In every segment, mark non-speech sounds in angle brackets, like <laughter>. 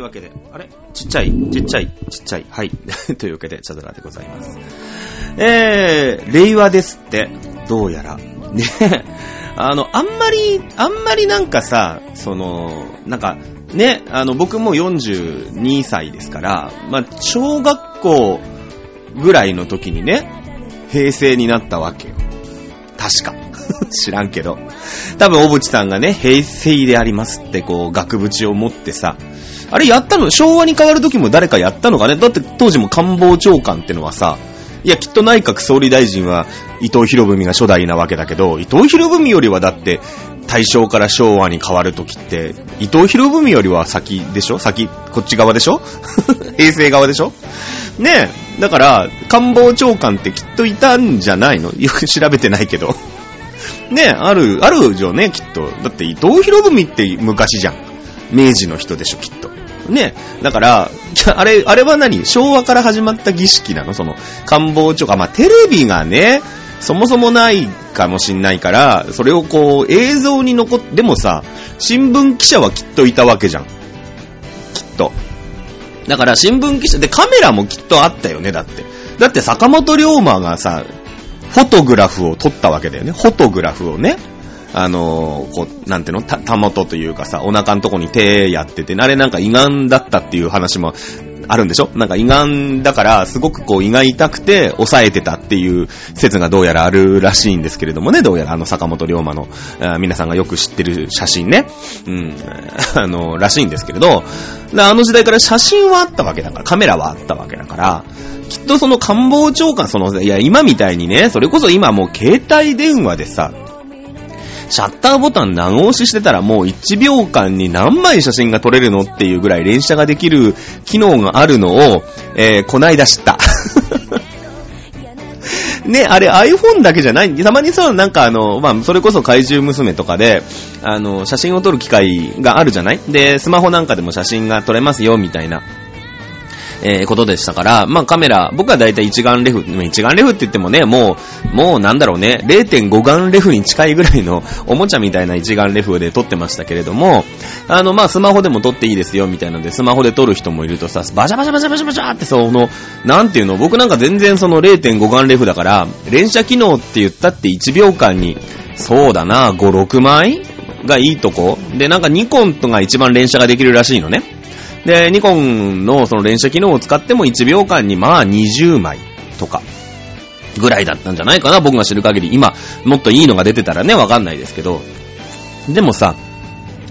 というわけで、あれ？ちっちゃい、ちっちゃい、ちっちゃい？はい。<laughs> というわけで、チャドラでございます。えー、令和ですって、どうやら。ね、<laughs> あの、あんまり、あんまりなんかさ、その、なんか、ね、あの、僕も42歳ですから、まあ、小学校ぐらいの時にね、平成になったわけよ。確か。<laughs> 知らんけど。多分、小渕さんがね、平成でありますって、こう、額縁を持ってさ、あれやったの？昭和に変わる時も誰かやったのかね？だって当時も官房長官ってのはさ、いや、きっと内閣総理大臣は伊藤博文が初代なわけだけど、伊藤博文よりはだって、大正から昭和に変わる時って、伊藤博文よりは先でしょ？先、こっち側でしょ？<laughs> 平成側でしょ？ねえ。だから、官房長官ってきっといたんじゃないの？よく調べてないけど。ねえ、ある、あるじゃね、きっと。だって伊藤博文って昔じゃん。明治の人でしょ、きっと。ね。だから、<laughs> あれ、あれは何？昭和から始まった儀式なの？その、官房長官。まあ、テレビがね、そもそもないかもしんないから、それをこう、映像に残っ、でもさ、新聞記者はきっといたわけじゃん。きっと。だから新聞記者でカメラもきっとあったよね、だって。だって坂本龍馬がさ、フォトグラフを撮ったわけだよね。フォトグラフをね。あのーこう、なんていうの？た、たもとというかさ、お腹のとこに手やってて、あれなんか胃がんだったっていう話もあるんでしょ？なんか胃がんだから、すごくこう胃が痛くて抑えてたっていう説がどうやらあるらしいんですけれどもね、どうやらあの坂本龍馬の、皆さんがよく知ってる写真ね。うん、<laughs> あの、らしいんですけれど、あの時代から写真はあったわけだから、カメラはあったわけだから、きっとその官房長官、その、いや、今みたいにね、それこそ今もう携帯電話でさ、シャッターボタン長押ししてたらもう1秒間に何枚写真が撮れるのっていうぐらい連写ができる機能があるのを、えー、こないだ知った。<laughs> ね、あれ iPhone だけじゃない。たまにさ、なんかあの、まあ、それこそ怪獣娘とかで、あの、写真を撮る機会があるじゃないで、スマホなんかでも写真が撮れますよ、みたいな。えー、ことでしたから、まあカメラ、僕はだいたい一眼レフ、一眼レフって言ってもね、もう、もうなんだろうね、0.5眼レフに近いぐらいの <laughs> おもちゃみたいな一眼レフで撮ってましたけれども、あの、まあスマホでも撮っていいですよ、みたいなので、スマホで撮る人もいるとさ、バシャバシャバシャバシャバシャってその、なんていうの、僕なんか全然その0.5眼レフだから、連写機能って言ったって1秒間に、そうだな、5、6枚がいいとこで、なんかニコンとが一番連写ができるらしいのね。で、ニコンのその連写機能を使っても1秒間にまあ20枚とか、ぐらいだったんじゃないかな、僕が知る限り。今、もっといいのが出てたらね、わかんないですけど。でもさ、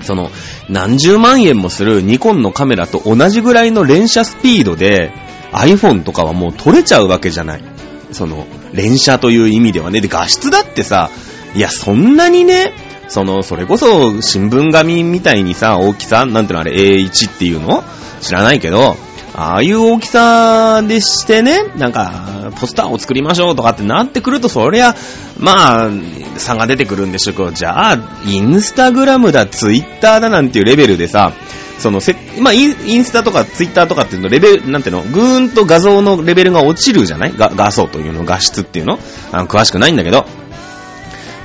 その、何十万円もするニコンのカメラと同じぐらいの連写スピードで、iPhone とかはもう撮れちゃうわけじゃない。その、連写という意味ではね。で、画質だってさ、いや、そんなにね、その、それこそ、新聞紙みたいにさ、大きさ、なんていうのあれ、A1 っていうの？知らないけど、ああいう大きさでしてね、なんか、ポスターを作りましょうとかってなってくると、そりゃ、まあ、差が出てくるんでしょうけど、じゃあ、インスタグラムだ、ツイッターだなんていうレベルでさ、そのせ、まあ、インスタとかツイッターとかっていうの、レベル、なんていうの、ぐーんと画像のレベルが落ちるじゃない？画画素というの、画質っていうの？あの詳しくないんだけど。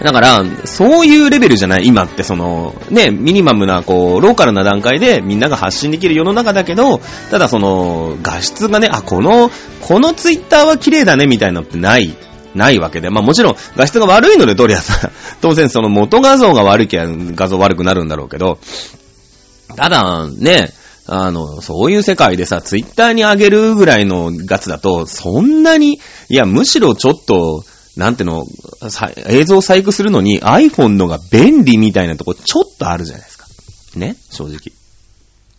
だから、そういうレベルじゃない、今ってその、ね、ミニマムな、こう、ローカルな段階でみんなが発信できる世の中だけど、ただその、画質がね、あ、この、このツイッターは綺麗だね、みたいなのってない、ないわけで。まあもちろん、画質が悪いので撮りゃさん、<laughs> 当然その元画像が悪いきゃ画像悪くなるんだろうけど、ただ、ね、あの、そういう世界でさ、ツイッターに上げるぐらいのガツだと、そんなに、いや、むしろちょっと、なんての、映像を細工するのに iPhone のが便利みたいなとこちょっとあるじゃないですか。ね正直。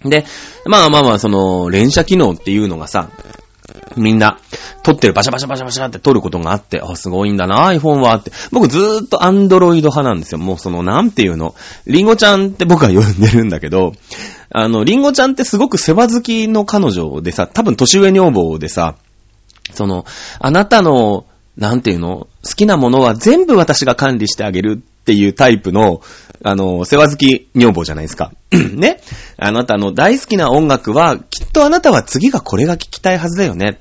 で、まあまあまあ、その、連写機能っていうのがさ、みんな、撮ってるバシャバシャバシャバシャって撮ることがあって、あ、すごいんだな、iPhone はって。僕ずーっと Android 派なんですよ。もうその、なんていうの。リンゴちゃんって僕は呼んでるんだけど、あの、リンゴちゃんってすごく世話好きの彼女でさ、多分年上女房でさ、その、あなたの、なんていうの？好きなものは全部私が管理してあげるっていうタイプの、あの、世話好き女房じゃないですか。<clears throat> ね？あなたの大好きな音楽は、きっとあなたは次がこれが聞きたいはずだよね。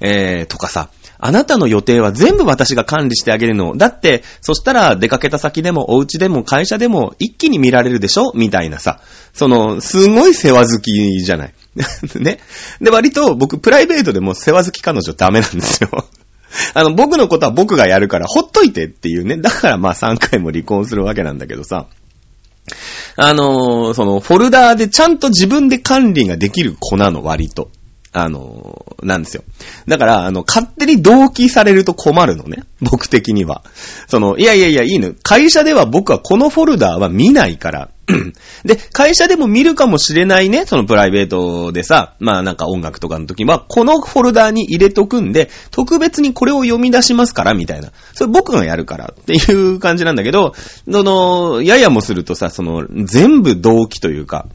えー、とかさ、あなたの予定は全部私が管理してあげるの。だって、そしたら出かけた先でもお家でも会社でも一気に見られるでしょ？みたいなさ。その、すごい世話好きじゃない。<laughs> ね？で、割と僕、プライベートでも世話好き彼女ダメなんですよ。<laughs> あの、僕のことは僕がやるからほっといてっていうね。だからまあ3回も離婚するわけなんだけどさ。あのー、その、フォルダーでちゃんと自分で管理ができる子なの、割と。あの、なんですよ。だから、あの、勝手に同期されると困るのね。僕的には。その、いやいやいや、いいの。会社では僕はこのフォルダーは見ないから。で、会社でも見るかもしれないね、そのプライベートでさ、まあなんか音楽とかの時は、このフォルダーに入れとくんで、特別にこれを読み出しますから、みたいな。それ僕がやるからっていう感じなんだけど、その、ややもするとさ、その、全部同期というか、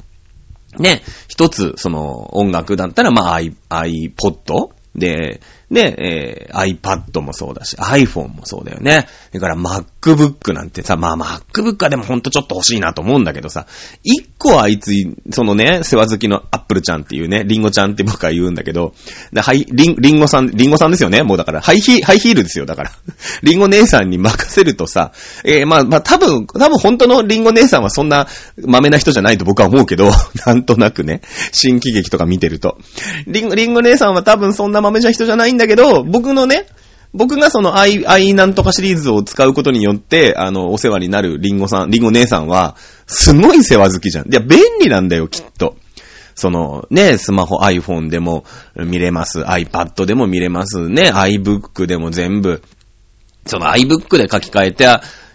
ね、一つ、その、音楽だったら、まあ、iPod で、で、えー、iPad もそうだし、iPhone もそうだよね。だから MacBook なんてさ、まあ MacBook はでもほんとちょっと欲しいなと思うんだけどさ、一個あいつ、そのね、世話好きの Apple ちゃんっていうね、リンゴちゃんって僕は言うんだけど、はい、リン、リンゴさん、リンゴさんですよね、もうだから、ハイヒハイヒールですよ、だから。<laughs> リンゴ姉さんに任せるとさ、えー、まあ、まあ多分、多分本当のリンゴ姉さんはそんな豆な人じゃないと僕は思うけど、<laughs> なんとなくね、新喜劇とか見てると。リンゴ、リンゴ姉さんは多分そんな豆な人じゃないんだだけど、僕のね、僕がその愛、愛なんとかシリーズを使うことによって、あの、お世話になるリンゴさん、リンゴ姉さんは、すごい世話好きじゃん。いや、便利なんだよ、きっと。その、ね、スマホ iPhone でも見れます。iPad でも見れます。ね、iBook でも全部。その iBook で書き換えて、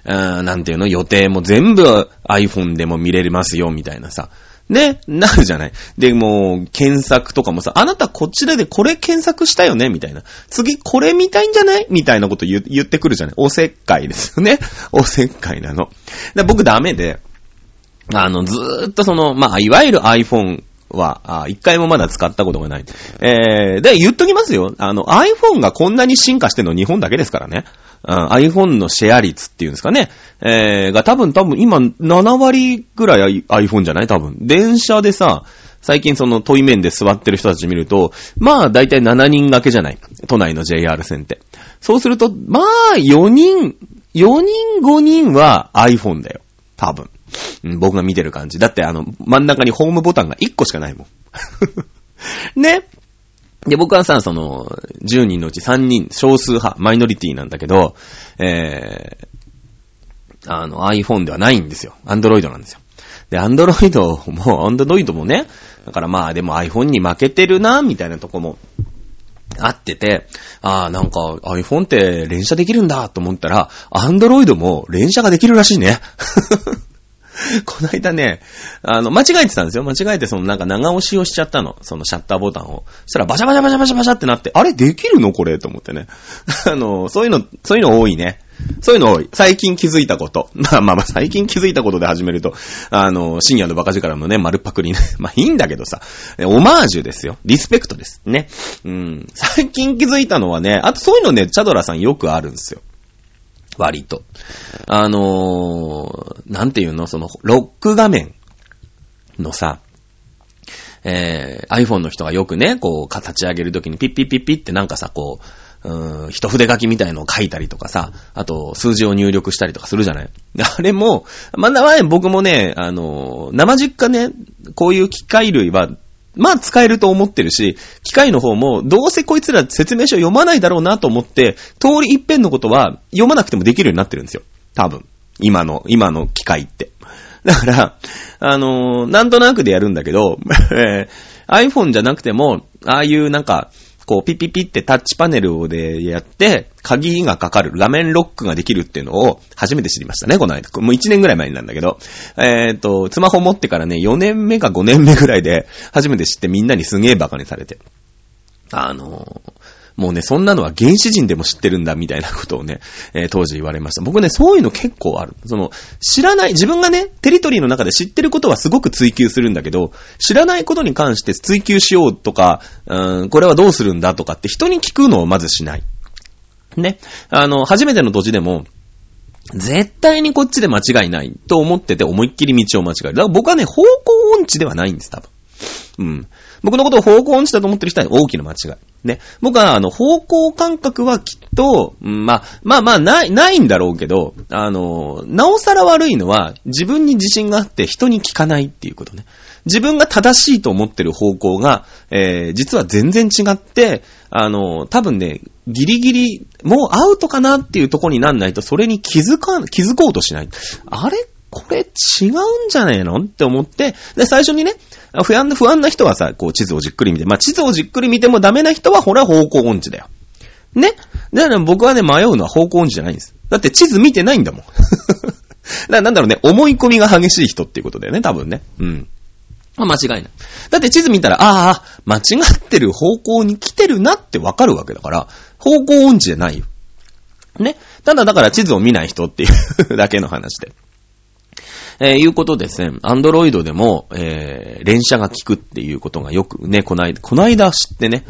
なんていうの、予定も全部 iPhone でも見れますよ、みたいなさ。ね、なるじゃない。で、もう、検索とかもさ、あなたこっちでこれ検索したよね？みたいな。次これ見たいんじゃない？みたいなこと言言ってくるじゃない。おせっかいですよね。<laughs> おせっかいなの。で僕ダメで、あの、ずーっとその、まあ、いわゆる iPhone は、一回もまだ使ったことがない。えー、で、言っときますよ。あの、iPhone がこんなに進化してるの日本だけですからね。うん、iPhone のシェア率っていうんですかね。えー、が多分多分今7割ぐらい iPhone じゃない？多分。電車でさ、最近その問い面で座ってる人たち見ると、まあ大体7人掛けじゃない？都内の JR 線って。そうすると、まあ4人、4人5人は iPhone だよ。多分。うん、僕が見てる感じ。だってあの、真ん中にホームボタンが1個しかないもん。<laughs> ね？で、僕はさ、その、10人のうち3人、少数派、マイノリティなんだけど、えー、あの、iPhone ではないんですよ。Android なんですよ。で、Android も、<laughs> Android もね、だからまあでも iPhone に負けてるな、みたいなとこもあってて、ああ、なんか iPhone って連写できるんだと思ったら、Android も連写ができるらしいね。<laughs> <laughs> この間ね、あの、間違えてたんですよ。間違えてそのなんか長押しをしちゃったの。そのシャッターボタンを。そしたらバシャバシャバシャバシャバシャってなって、あれできるのこれ？と思ってね。<laughs> あの、そういうの、そういうの多いね。そういうの多い。最近気づいたこと。<laughs> まあまあまあ、最近気づいたことで始めると、あの、深夜のバカ力のね、丸パクリね。まあいいんだけどさ、オマージュですよ。リスペクトです。ね。うん。最近気づいたのはね、あとそういうのね、チャドラさんよくあるんですよ。割と。あのー、なんていうの？その、ロック画面のさ、えー、iPhone の人がよくね、こう、形上げるときにピッピッピッピッってなんかさ、こう、うーん、一筆書きみたいのを書いたりとかさ、あと、数字を入力したりとかするじゃない？あれも、まだ前僕もね、あの、生実家ね、こういう機械類はまあ使えると思ってるし、機械の方も、どうせこいつら説明書読まないだろうなと思って、通り一遍のことは読まなくてもできるようになってるんですよ。多分。今の、今の機械って。だから、あのー、なんとなくでやるんだけど、<laughs> え iPhone じゃなくても、ああいうなんか、こう、ピピピってタッチパネルでやって、鍵がかかる、画面ロックができるっていうのを初めて知りましたね、この間。もう1年ぐらい前になんだけど。えっ、ー、と、スマホ持ってからね、4年目か5年目ぐらいで、初めて知ってみんなにすげえバカにされて。あのー、もうね、そんなのは原始人でも知ってるんだ、みたいなことをね、えー、当時言われました。僕ね、そういうの結構ある。その、知らない、自分がね、テリトリーの中で知ってることはすごく追求するんだけど、知らないことに関して追求しようとか、うん、これはどうするんだとかって人に聞くのをまずしない。ね。あの、初めての土地でも、絶対にこっちで間違いないと思ってて思いっきり道を間違える。だから僕はね、方向音痴ではないんです、多分。うん。僕のことを方向音痴だと思ってる人は大きな間違い。ね。僕は、あの、方向感覚はきっと、まあ、まあまあ、ない、ないんだろうけど、あの、なおさら悪いのは、自分に自信があって人に聞かないっていうことね。自分が正しいと思ってる方向が、えー、実は全然違って、あの、多分ね、ギリギリ、もうアウトかなっていうとこになんないと、それに気づか、気づこうとしない。あれこれ違うんじゃねえの？って思って、で、最初にね、不安不安な人はさ、こう地図をじっくり見て、まあ、地図をじっくり見てもダメな人は、ほら方向音痴だよ。ね？だから僕はね、迷うのは方向音痴じゃないんです。だって地図見てないんだもん。<laughs> ななんだろうね、思い込みが激しい人っていうことだよね、多分ね。うん。まあ、間違いない。だって地図見たら、ああ、間違ってる方向に来てるなってわかるわけだから、方向音痴じゃないよ。ね？ただだから地図を見ない人っていう <laughs> だけの話で。えー、いうことですね。アンドロイドでも、えー、連射が効くっていうことがよくね、こない、こないだ知ってね、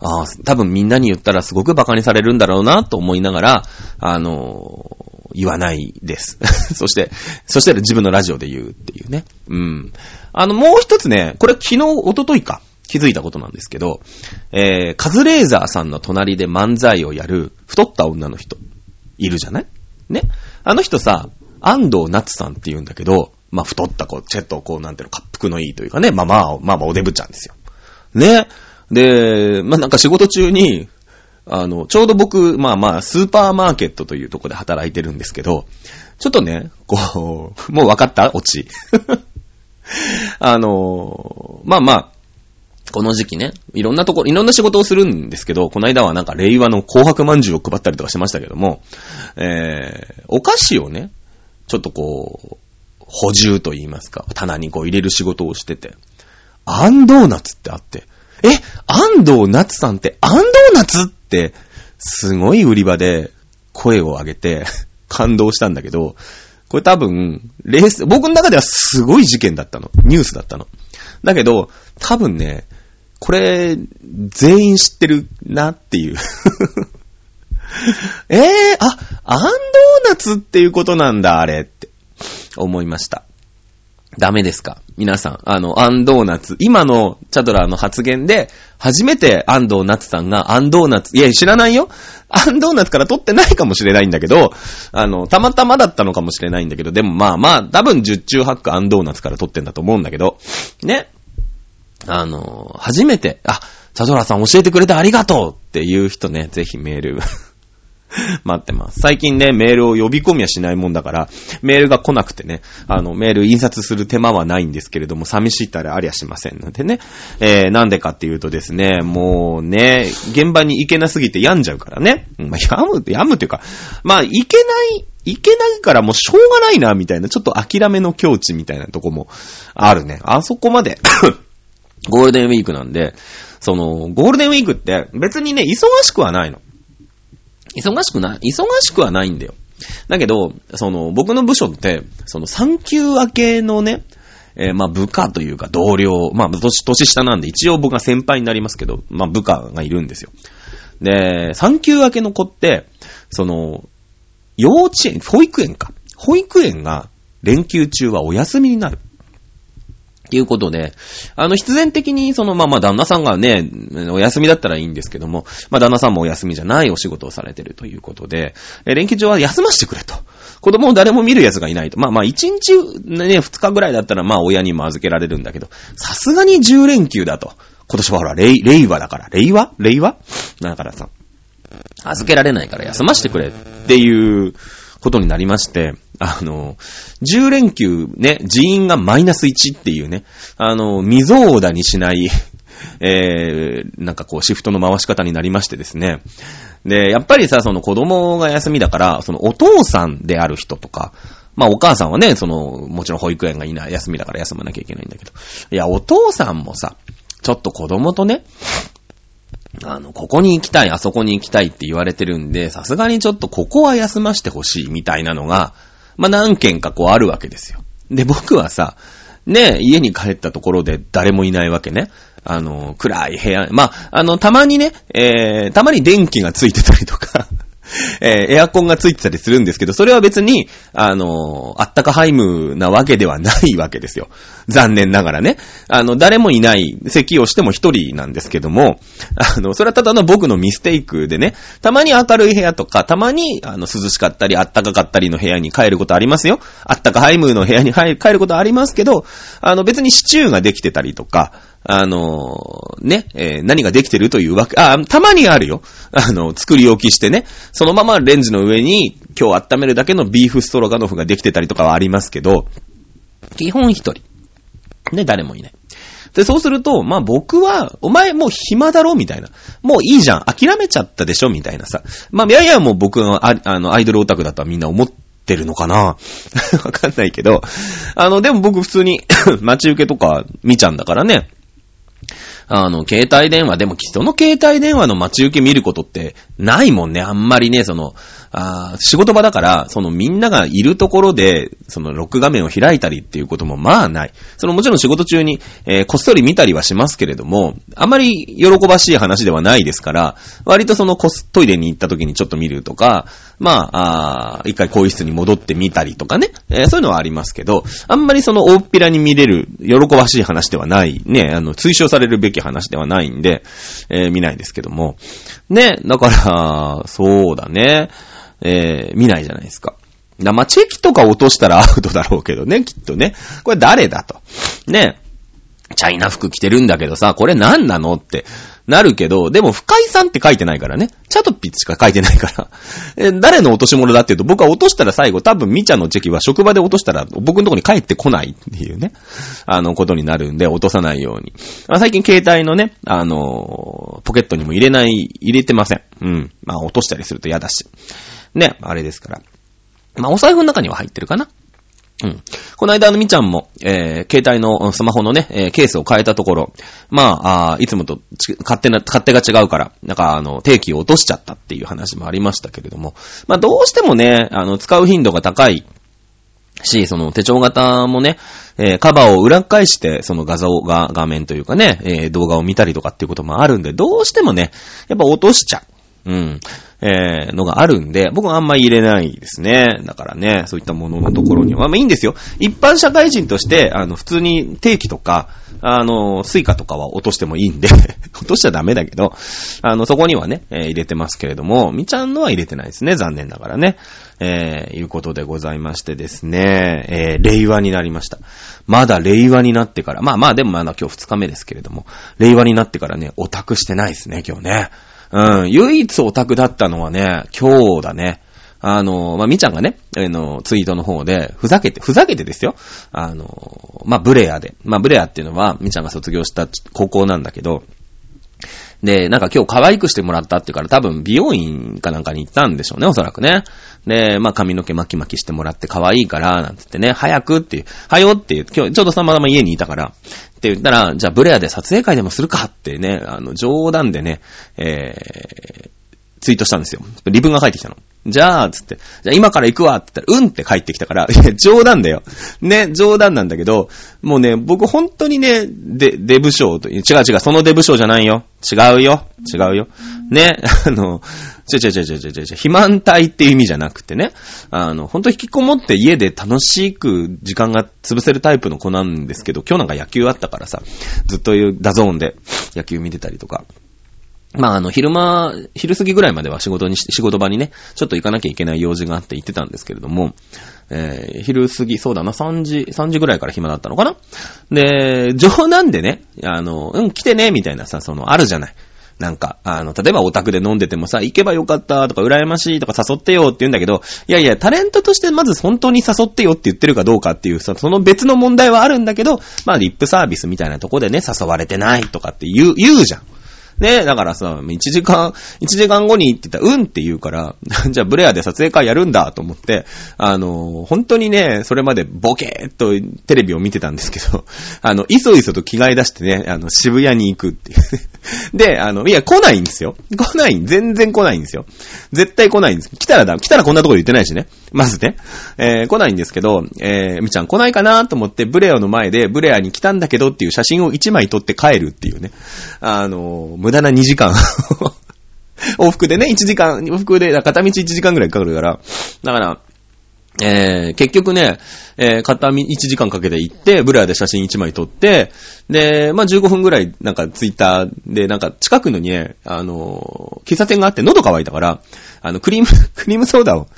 ああ、多分みんなに言ったらすごく馬鹿にされるんだろうなと思いながら、あのー、言わないです。<laughs> そして、そして自分のラジオで言うっていうね。うん。あの、もう一つね、これ昨日、おとといか、気づいたことなんですけど、えー、カズレーザーさんの隣で漫才をやる太った女の人、いるじゃない？ね？あの人さ、安藤夏さんって言うんだけど、まあ、太った子、チェット、こう、なんていうの、滑腹のいいというかね、まあまあ、まあまあ、おデブちゃんですよ。ね。で、まあなんか仕事中に、あの、ちょうど僕、まあまあ、スーパーマーケットというとこで働いてるんですけど、ちょっとね、こう、<laughs> もう分かった？オチ。<laughs> あの、まあまあ、この時期ね、いろんなところ、いろんな仕事をするんですけど、この間はなんか令和の紅白饅頭を配ったりとかしましたけども、えー、お菓子をね、ちょっとこう、補充と言いますか、棚にこう入れる仕事をしてて、アンドーナツってあって、え、アンドーナツさんってアンドーナツって、すごい売り場で声を上げて感動したんだけど、これ多分、レース、僕の中ではすごい事件だったの。ニュースだったの。だけど、多分ね、これ、全員知ってるなっていうえ <laughs> えー、あ、アンドーナツっていうことなんだ、あれって、思いました。ダメですか？皆さん。あの、アンドーナツ。今のチャドラーの発言で、初めてアンドーナツさんがアンドーナツ、いや、知らないよ。アンドーナツから取ってないかもしれないんだけど、あの、たまたまだったのかもしれないんだけど、でもまあまあ、多分十中八九アンドーナツから取ってんだと思うんだけど、ね。あの、初めて、あ、チャドラーさん教えてくれてありがとうっていう人ね、ぜひメール <laughs> 待ってます。最近ね、メールを呼び込みはしないもんだから、メールが来なくてね、あの、メール印刷する手間はないんですけれども、寂しいったらありゃしませんのでね。えー、なんでかっていうとですね、もうね、現場に行けなすぎて病んじゃうからね。まあ、病む、病むっていうか、まあ、行けない、行けないからもうしょうがないな、みたいな、ちょっと諦めの境地みたいなとこもあるね。あそこまで <coughs> ゴールデンウィークなんで、その、ゴールデンウィークって別にね、忙しくはないの。忙しくない、忙しくはないんだよ。だけど、その、僕の部署って、その、産休明けのね、えー、まあ、部下というか同僚、まあ、年、年下なんで、一応僕が先輩になりますけど、まあ、部下がいるんですよ。で、産休明けの子って、その、幼稚園、保育園か。保育園が連休中はお休みになる。ていうことで、あの、必然的に、その、まあまあ、旦那さんがね、お休みだったらいいんですけども、まあ、旦那さんもお休みじゃないお仕事をされてるということで、え連休中は休ませてくれと。子供を誰も見る奴がいないと。まあまあ、1日、ね、2日ぐらいだったら、まあ、親にも預けられるんだけど、さすがに10連休だと。今年はほら、令令和だから。令和令和だからさ、預けられないから休ませてくれっていうことになりまして、あの、10連休ね、人員がマイナス1っていうね、あの、未増ーにしないえー、なんかこうシフトの回し方になりましてですね。で、やっぱりさ、その子供が休みだから、そのお父さんである人とか、まあお母さんはね、その、もちろん保育園がいない、休みだから休まなきゃいけないんだけど。いや、お父さんもさ、ちょっと子供とね、あの、ここに行きたい、あそこに行きたいって言われてるんで、さすがにちょっとここは休ましてほしいみたいなのが、まあ、何件かこうあるわけですよ。で、僕はさ、ね、家に帰ったところで誰もいないわけね。あの、暗い部屋、まあ、あの、たまにね、えー、たまに電気がついてたりとかえーエアコンがついてたりするんですけど、それは別に、あのーあったかハイムなわけではないわけですよ。残念ながらね。あの、誰もいない、席をしても一人なんですけども、あの、それはただの僕のミステイクでね、たまに明るい部屋とか、たまに、あの、涼しかったり、あったかかったりの部屋に帰ることありますよ。あったかハイムの部屋に帰ることありますけど、あの、別にシチューができてたりとか、あのね、えー何ができてるというわけ、あ、たまにあるよ。<laughs> あの、作り置きしてね、そのままレンジの上に今日温めるだけのビーフストロガノフができてたりとかはありますけど、基本一人。ね、誰もいない。で、そうすると、まあ僕は、お前もう暇だろみたいな。もういいじゃん。諦めちゃったでしょみたいなさ。まあ、いやいやもう僕がああの、アイドルオタクだとはみんな思ってるのかな <laughs> わかんないけど。あの、でも僕普通に <laughs> 待ち受けとか見ちゃうんだからね。あの、携帯電話、でも人の携帯電話の待ち受け見ることってないもんね。あんまりね、その、あ仕事場だから、そのみんながいるところで、そのロック画面を開いたりっていうこともまあない。そのもちろん仕事中に、えーこっそり見たりはしますけれども、あまり喜ばしい話ではないですから、割とそのこすトイレに行った時にちょっと見るとか、まあ、あー一回更衣室に戻ってみたりとかね、えーそういうのはありますけど、あんまりその大っぴらに見れる、喜ばしい話ではない、ね、あの、推奨されるべき話ではないんで、えー見ないですけども。ね、だから、そうだね、えー見ないじゃないですか。だまあ、チェキとか落としたらアウトだろうけどね、<laughs> きっとね。これ誰だと。ね。チャイナ服着てるんだけどさ、これ何なのってなるけど、でも深井さんって書いてないからね。チャトピッしか書いてないから。<laughs> え、誰の落とし物だっていうと、僕は落としたら最後、多分みちゃのチェキは職場で落としたら、僕のとこに帰ってこないっていうね、あの、ことになるんで、落とさないように。あ最近携帯のね、あのポケットにも入れない、入れてません。うん。まあ、落としたりすると嫌だし。ね、あれですから。まあ、お財布の中には入ってるかな。うん。この間、あの、みちゃんも、えー、携帯のスマホのね、えーケースを変えたところ、まあ、あいつもと勝手な、勝手が違うから、なんか、あの、定期を落としちゃったっていう話もありましたけれども、まあ、どうしてもね、あの、使う頻度が高いし、その手帳型もね、えーカバーを裏返して、その画像が、画面というかね、えー動画を見たりとかっていうこともあるんで、どうしてもね、やっぱ落としちゃう。ん。えーのがあるんで、僕はあんま入れないですね。だからね、そういったもののところには。まあいいんですよ。一般社会人として、あの、普通に定期とか、あの、 Suicaとかは落としてもいいんで、<laughs> 落としちゃダメだけど、あの、そこにはね、えー入れてますけれども、みちゃんのは入れてないですね。残念ながらね。えーいうことでございましてですね、えー令和になりました。まだ令和になってから、まあまあでもまだ今日2日目ですけれども、令和になってからね、オタクしてないですね、今日ね。うん、唯一オタクだったのはね、今日だね。あの、まあ、みちゃんがね、あの、ツイートの方で、ふざけて、ふざけてですよ。あの、まあ、ブレアで。まあ、ブレアっていうのは、みちゃんが卒業した高校なんだけど、で、なんか今日可愛くしてもらったっていうから多分美容院かなんかに行ったんでしょうね、おそらくね。で、まあ髪の毛巻き巻きしてもらって可愛いから、なんつってね、早くっていう、はよっていう、今日ちょうどたまたま家にいたから、って言ったら、じゃあブレアで撮影会でもするかってね、あの、冗談でね、えー、ツイートしたんですよ。リブが返ってきたの。じゃあ、つって、じゃあ今から行くわって言ったら、うんって帰ってきたから、いや、冗談だよ。ね、冗談なんだけど、もうね、僕本当にね、で、デブ賞という、違う違う、そのデブ賞じゃないよ。違うよ。違うよ。ね、あの、ちょちょちょちょちょちょちょ、肥満体っていう意味じゃなくてね、あの、本当引きこもって家で楽しく時間が潰せるタイプの子なんですけど、今日なんか野球あったからさ、ずっと DAZNで野球見てたりとか、まあ、あの、昼間、昼過ぎぐらいまでは仕事にし、仕事場にね、ちょっと行かなきゃいけない用事があって行ってたんですけれども、えー、昼過ぎ、そうだな、3時、3時ぐらいから暇だったのかな。で、冗談でね、あの、うん、来てね、みたいなさ、その、あるじゃない。なんか、あの、例えばオタクで飲んでてもさ、行けばよかったとか、羨ましいとか誘ってよって言うんだけど、いやいや、タレントとしてまず本当に誘ってよって言ってるかどうかっていう、その別の問題はあるんだけど、まあ、リップサービスみたいなとこでね、誘われてないとかって言う、言うじゃん。ねだからさ、1時間、1時間後にって言ったら、うんって言うから、<laughs> じゃあブレアで撮影会やるんだと思って、あの、本当にね、それまでボケーっとテレビを見てたんですけど、<laughs> あの、いそいそと着替え出してね、あの、渋谷に行くっていう。<laughs> で、あの、いや、来ないんですよ。来ない、全然来ないんですよ。絶対来ないんです。来たらだ、来たらこんなところ言ってないしね。まずね。えー、来ないんですけど、えー、みちゃん来ないかなと思って、ブレアの前で、ブレアに来たんだけどっていう写真を1枚撮って帰るっていうね。あの、無駄な2時間 <laughs> 往復でね、1時間、往復で、片道1時間ぐらいかかるから。だから、えー、結局ね、えー、片道1時間かけて行って、ブレアで写真1枚撮って、で、まあ、15分ぐらい、なんかツイッターで、なんか近くのにね、あのー喫茶店があって喉乾いたから、あの、クリーム、<laughs> クリームソーダを、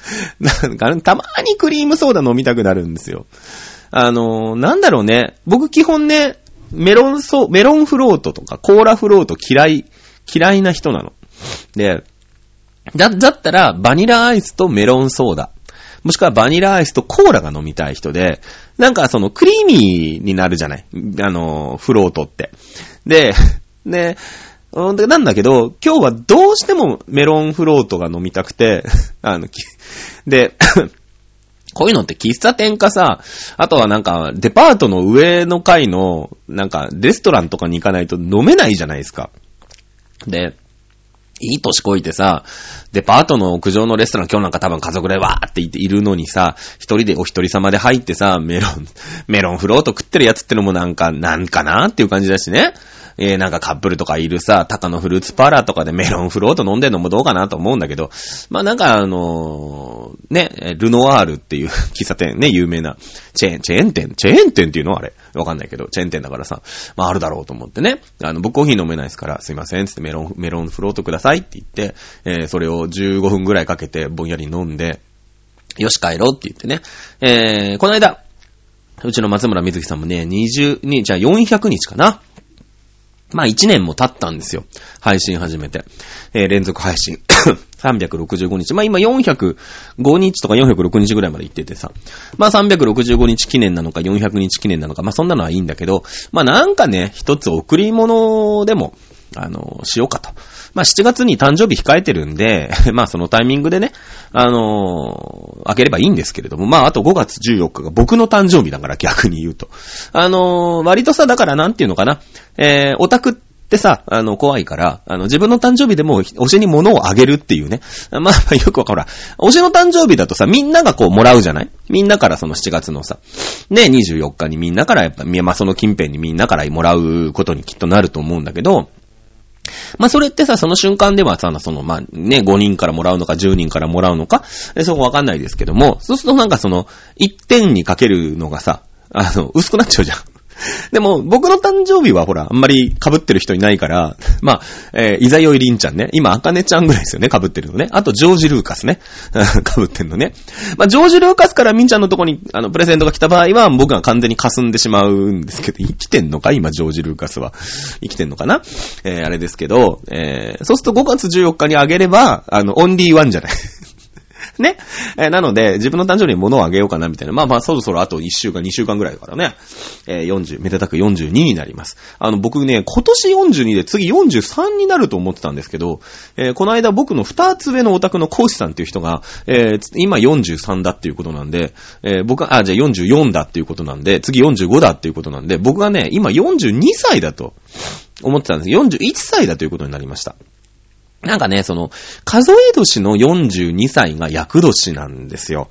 なんか、たまーにクリームソーダ飲みたくなるんですよ。あのーなんだろうね、僕基本ね、メロンソ、メロンフロートとかコーラフロート嫌い、嫌いな人なの。で、だ、だったら、バニラアイスとメロンソーダ。もしくはバニラアイスとコーラが飲みたい人で、なんかそのクリーミーになるじゃない？あの、フロートって。で、<laughs> で、なんだけど、今日はどうしてもメロンフロートが飲みたくて、<laughs> あの、で、こういうのって喫茶店かさ、あとはなんか、デパートの上の階の、なんか、レストランとかに行かないと飲めないじゃないですか。で、いい年こいてさ、デパートの屋上のレストラン今日なんか多分家族でわーっていているのにさ、一人でお一人様で入ってさ、メロン、メロンフロート食ってるやつってのもなんか、なんかなっていう感じだしね。えー、なんかカップルとかいるさ、タカのフルーツパーラーとかでメロンフロート飲んでんのもどうかなと思うんだけど、まあなんかあのーね、ルノワールっていう <laughs> 喫茶店ね、有名な、チェーン、チェーン店チェーン店っていうのあれ？わかんないけど、チェーン店だからさ、まああるだろうと思ってね、あの、僕コーヒー飲めないですから、すいません、つってメロン、メロンフロートくださいって言って、えー、それを15分ぐらいかけてぼんやり飲んで、よし帰ろうって言ってね、えー、この間、うちの松村瑞希さんもね、20に、じゃあ400日かな？まあ1年も経ったんですよ。配信始めて。えー連続配信。<coughs> 365日。まあ今405日とか406日ぐらいまで行っててさ。まあ365日記念なのか400日記念なのか、まあそんなのはいいんだけど、まあなんかね、一つ贈り物でも、あの、しようかと。まあ7月に誕生日控えてるんで、<laughs> まあそのタイミングでね、あのあげればいいんですけれども、まああと5月14日が僕の誕生日だから逆に言うと。あの割とさ、だからなんていうのかな、えー、オタクってさ、あの、怖いから、あの、自分の誕生日でも推しに物をあげるっていうね。まあ、<laughs> よくわかる。推しの誕生日だとさ、みんながこうもらうじゃない？みんなからその7月のさ、ね、24日にみんなからやっぱ、まあ、その近辺にみんなからもらうことにきっとなると思うんだけど、まあ、それってさ、その瞬間ではさ、その、まあ、ね、5人からもらうのか、10人からもらうのか、そこわかんないですけども、そうするとなんかその、1点にかけるのがさ、あの、薄くなっちゃうじゃん。<laughs> でも、僕の誕生日はほら、あんまり被ってる人いないから、<laughs> まあ、えー、いざよいりんちゃんね。今、あかねちゃんぐらいですよね、被ってるのね。あと、ジョージ・ルーカスね。<laughs> 被ってんのね。まあ、ジョージ・ルーカスからみんちゃんのとこに、あの、プレゼントが来た場合は、僕が完全に霞んでしまうんですけど、生きてんのか？今、ジョージ・ルーカスは。生きてんのかな？えー、あれですけど、えー、そうすると5月14日にあげれば、あの、オンリーワンじゃない。<laughs> ね。えーなので、自分の誕生日に物をあげようかな、みたいな。まあまあ、そろそろあと1週間、2週間ぐらいだからね。えー40、めでたく42になります。あの、僕ね、今年42で次43になると思ってたんですけど、えーこの間僕の2つ上のオタクのコウシさんっていう人が、えー今43だっていうことなんで、えー僕は、あ、じゃあ44だっていうことなんで、次45だっていうことなんで、僕がね、今42歳だと思ってたんです。41歳だということになりました。なんかね、その、数え年の42歳が厄年なんですよ。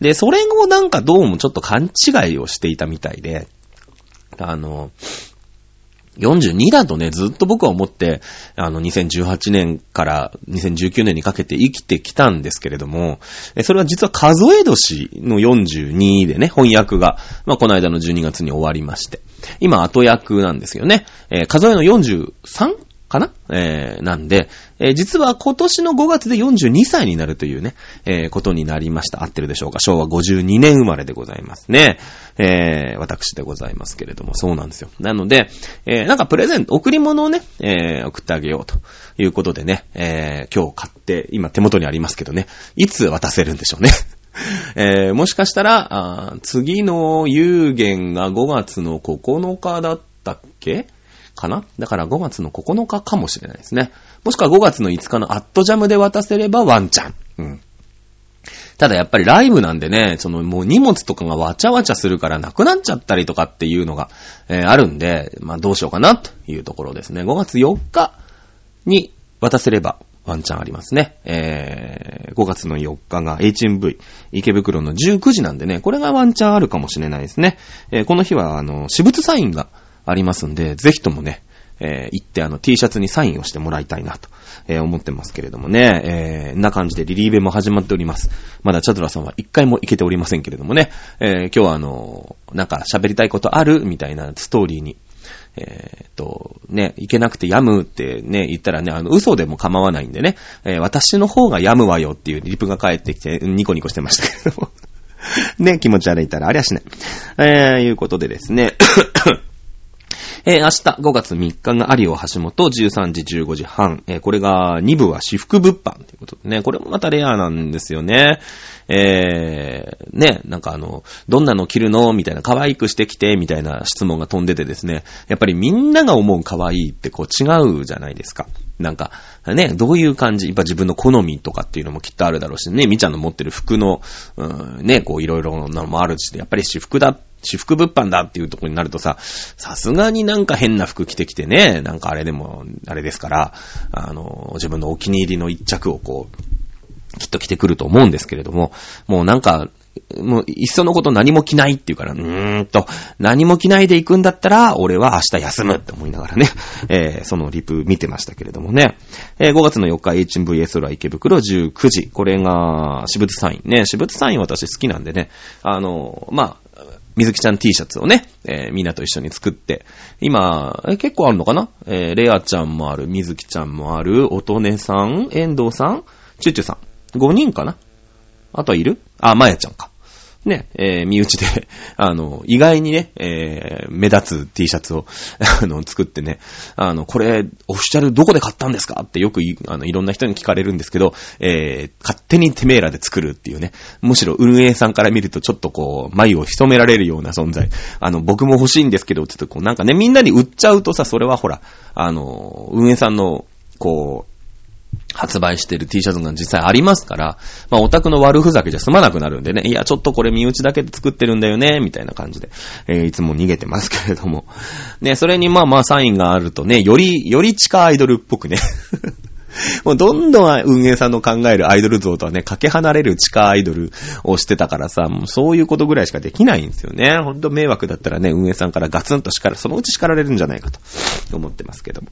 で、それをなんかどうもちょっと勘違いをしていたみたいで、あの、42だとね、ずっと僕は思って、あの、2018年から2019年にかけて生きてきたんですけれども、それは実は数え年の42でね、翻訳が、まあ、この間の12月に終わりまして、今後役なんですよね。えー数えの 43? かな？えー、なんで、えー実は今年の5月で42歳になるというね、えーことになりました。合ってるでしょうか？昭和52年生まれでございますね。えー、私でございますけれども、そうなんですよ。なので、えー、なんかプレゼント、贈り物をね、えー、送ってあげようということでね、えー、今日買って、今手元にありますけどね、いつ渡せるんでしょうね。<laughs> えー、もしかしたら、次の有限が5月の9日だったっけ？かな？だから5月の9日かもしれないですね。もしくは5月の5日のアットジャムで渡せればワンチャン。うん。ただやっぱりライブなんでね、そのもう荷物とかがわちゃわちゃするからなくなっちゃったりとかっていうのが、えーあるんで、まあどうしようかなというところですね。5月4日に渡せればワンチャンありますね。えー、5月の4日が HMV 池袋の19時なんでね、これがワンチャンあるかもしれないですね。えーこの日はあの、私物サインがありますんで、ぜひともね、えー、行ってあの T シャツにサインをしてもらいたいなと、えー、思ってますけれどもね、えー、な感じでリリーベも始まっております。まだチャドラさんは一回も行けておりませんけれどもね、え、今日はあの、なんか喋りたいことあるみたいなストーリーに、えー、っと、ね、いけなくて病むってね、言ったらね、あの、嘘でも構わないんでね、えー、私の方が病むわよっていうリプが返ってきて、ニコニコしてましたけども。<laughs> ね、気持ち悪いたらありゃしない。えー、いうことでですね。<coughs> えー、明日5月3日が有尾橋本13時15時半。えー、これが2部は私服物販ということでね、これもまたレアなんですよね。えー、ね、なんかあの、どんなの着るのみたいな、可愛くしてきて、みたいな質問が飛んでてですね、やっぱりみんなが思う可愛いってこう違うじゃないですか。なんか、ね、どういう感じ、やっぱ自分の好みとかっていうのもきっとあるだろうしね、みちゃんの持ってる服の、うん、ね、こういろいろなのもあるし、やっぱり私服だ、私服物販だっていうとこになるとさ、さすがになんか変な服着てきてね、なんかあれでも、あれですから、あの、自分のお気に入りの一着をこう、きっと着てくると思うんですけれども、もうなんか、もう、いっそのこと何も着ないっていうから、うーんと、何も着ないで行くんだったら、俺は明日休むって思いながらね、<laughs> えー、そのリプ見てましたけれどもね。えー、5月の4日 HMVS ラ池袋19時。これが、私物サインね。私物サイン私好きなんでね。あの、まあ、水木ちゃん T シャツをね、えー、みんなと一緒に作って、今、え結構あるのかな？えー、レアちゃんもある、水木ちゃんもある、音音さん、遠藤さん、チュチュさん。5人かな？あとはいる？あ、まやちゃんか。ね、えー、身内で、<laughs> あの、意外にね、えー、目立つ T シャツを、<laughs> あの、作ってね、あの、これ、オフィシャルどこで買ったんですか？ってよくあの、いろんな人に聞かれるんですけど、えー、勝手にてめえらで作るっていうね、むしろ運営さんから見るとちょっとこう、眉を潜められるような存在。あの、僕も欲しいんですけど、ちょっとこう、なんかね、みんなに売っちゃうとさ、それはほら、あの、運営さんの、こう、発売してる T シャツが実際ありますから、まあオタクの悪ふざけじゃ済まなくなるんでね、いや、ちょっとこれ身内だけで作ってるんだよね、みたいな感じで、えー、いつも逃げてますけれども。ね、それにまあまあサインがあるとね、より、より地下アイドルっぽくね。<laughs> もうどんどん運営さんの考えるアイドル像とはね、かけ離れる地下アイドルをしてたからさ、もうそういうことぐらいしかできないんですよね。ほんと迷惑だったらね、運営さんからガツンと叱ら、そのうち叱られるんじゃないかと思ってますけども。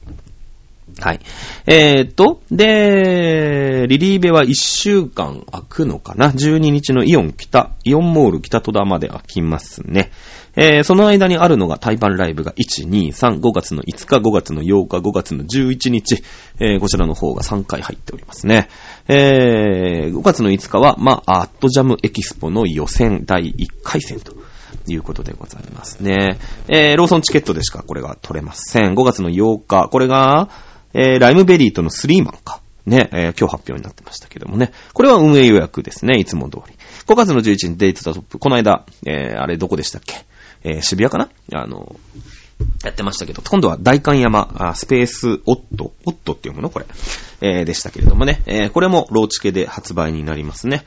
はい。えー、っと、で、リリーベは1週間開くのかな ?12 日のイオン北、イオンモール北戸田まで開きますね。えー、その間にあるのが対バンライブが1、2、3、5月の5日、5月の8日、5月の11日、えー、こちらの方が3回入っておりますね。えー、5月の5日は、まあ、アットジャムエキスポの予選第1回戦と。いうことでございますね。えー、ローソンチケットでしかこれが取れません。5月の8日、これが、えー、ライムベリーとのスリーマンか。ね、えー、今日発表になってましたけどもね。これは運営予約ですね、いつも通り。5月の11日デイトトップ。この間、えー、あれどこでしたっけ？えー、渋谷かな？あの、やってましたけど、今度は大観山、スペースオット、オットっていうもの？これ。えー、でしたけれどもね。えー、これもローチケで発売になりますね。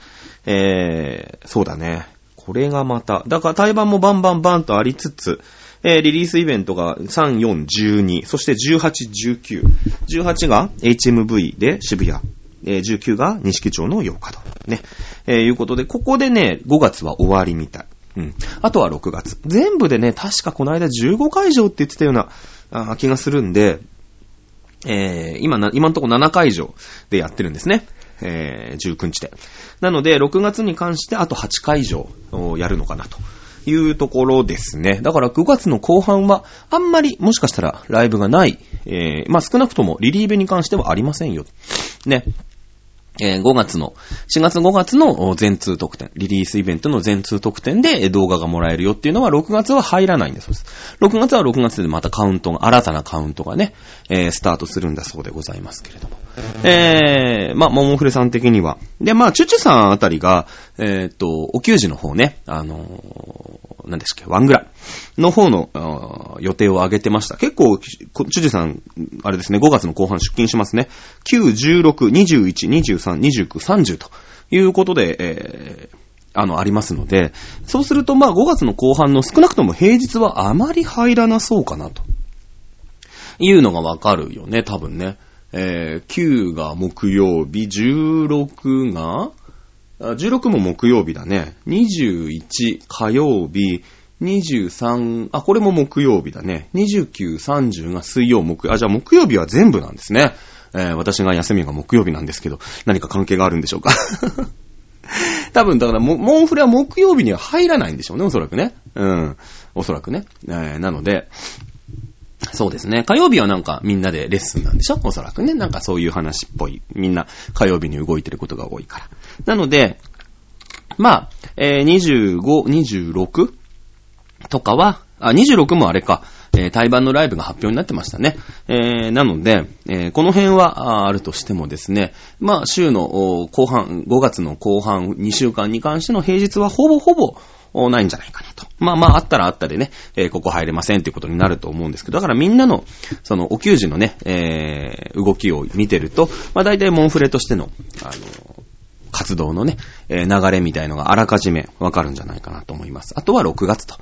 えー、そうだね。これがまた、だから対バンもバンバンバンとありつつ、えー、リリースイベントが3、4、12、そして18、19。18が HMV で渋谷。えー、19が西木町の洋華堂。ね。えー、いうことで、ここでね、5月は終わりみたい。うん。あとは6月。全部でね、確かこの間15会場って言ってたようなあ気がするんで、えー、今な、今のところ7会場でやってるんですね。えー、19日で。なので、6月に関してあと8会場をやるのかなと。というところですね。だから9月の後半は、あんまりもしかしたらライブがない。えー、まあ少なくともリリーベに関してはありませんよ。ね。5月の、4月5月の全通特典、リリースイベントの全通特典で動画がもらえるよっていうのは6月は入らないんだそうです。6月は6月でまたカウントが、新たなカウントがね、えー、スタートするんだそうでございますけれども。えー、まあ、ももふれさん的には。で、まあ、チュチュさんあたりが、えー、っと、お給仕の方ね、あのー、何ですっけ、ワングラの方の予定を上げてました。結構、チュチュさん、あれですね、5月の後半出勤しますね。9、16、21、23、29、30ということで、えー、あの、ありますので、そうすると、まあ、5月の後半の少なくとも平日はあまり入らなそうかなと。いうのがわかるよね、多分ね。えー、9が木曜日、16が、16も木曜日だね。21火曜日、23、あ、これも木曜日だね。29、30が水曜、木、あ、じゃあ木曜日は全部なんですね。えー、私が休みが木曜日なんですけど、何か関係があるんでしょうか？<laughs> 多分、だからモ、モンフレは木曜日には入らないんでしょうね、おそらくね。うん。おそらくね。えー、なので、そうですね。火曜日はなんかみんなでレッスンなんでしょ？おそらくね。なんかそういう話っぽい。みんな火曜日に動いてることが多いから。なので、まあ、えー、25、26とかは、あ、26もあれか、えー、対バンのライブが発表になってましたね。えー、なので、え、この辺はあるとしてもですね、まあ、週の後半、5月の後半2週間に関しての平日はほぼほぼないんじゃないかなと。まあまあ、あったらあったでね、えー、ここ入れませんっていうことになると思うんですけど、だからみんなの、その、お給仕のね、えー、動きを見てると、まあ大体モンフレとしての、あの、活動のね、えー、流れみたいのがあらかじめわかるんじゃないかなと思います。あとは6月と。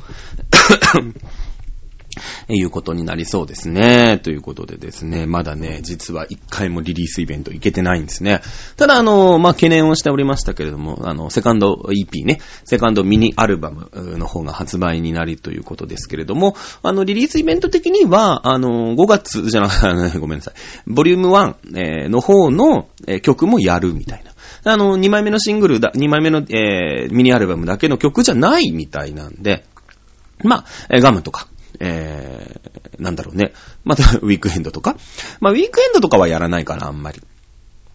いうことになりそうですね。ということでですね、まだね、実は一回もリリースイベント行けてないんですね。ただ、あの、まあ、懸念をしておりましたけれども、あの、セカンド EP ね、セカンドミニアルバムの方が発売になりということですけれども、あの、リリースイベント的には、あの、5月じゃな、<laughs> ごめんなさい、ボリューム1、の方の、曲もやるみたいな。あの、2枚目のシングルだ、2枚目の、えー、ミニアルバムだけの曲じゃないみたいなんで、まあ、ガムとか、えー、なんだろうね。また、<laughs> ウィークエンドとか。まあ、ウィークエンドとかはやらないから、あんまり。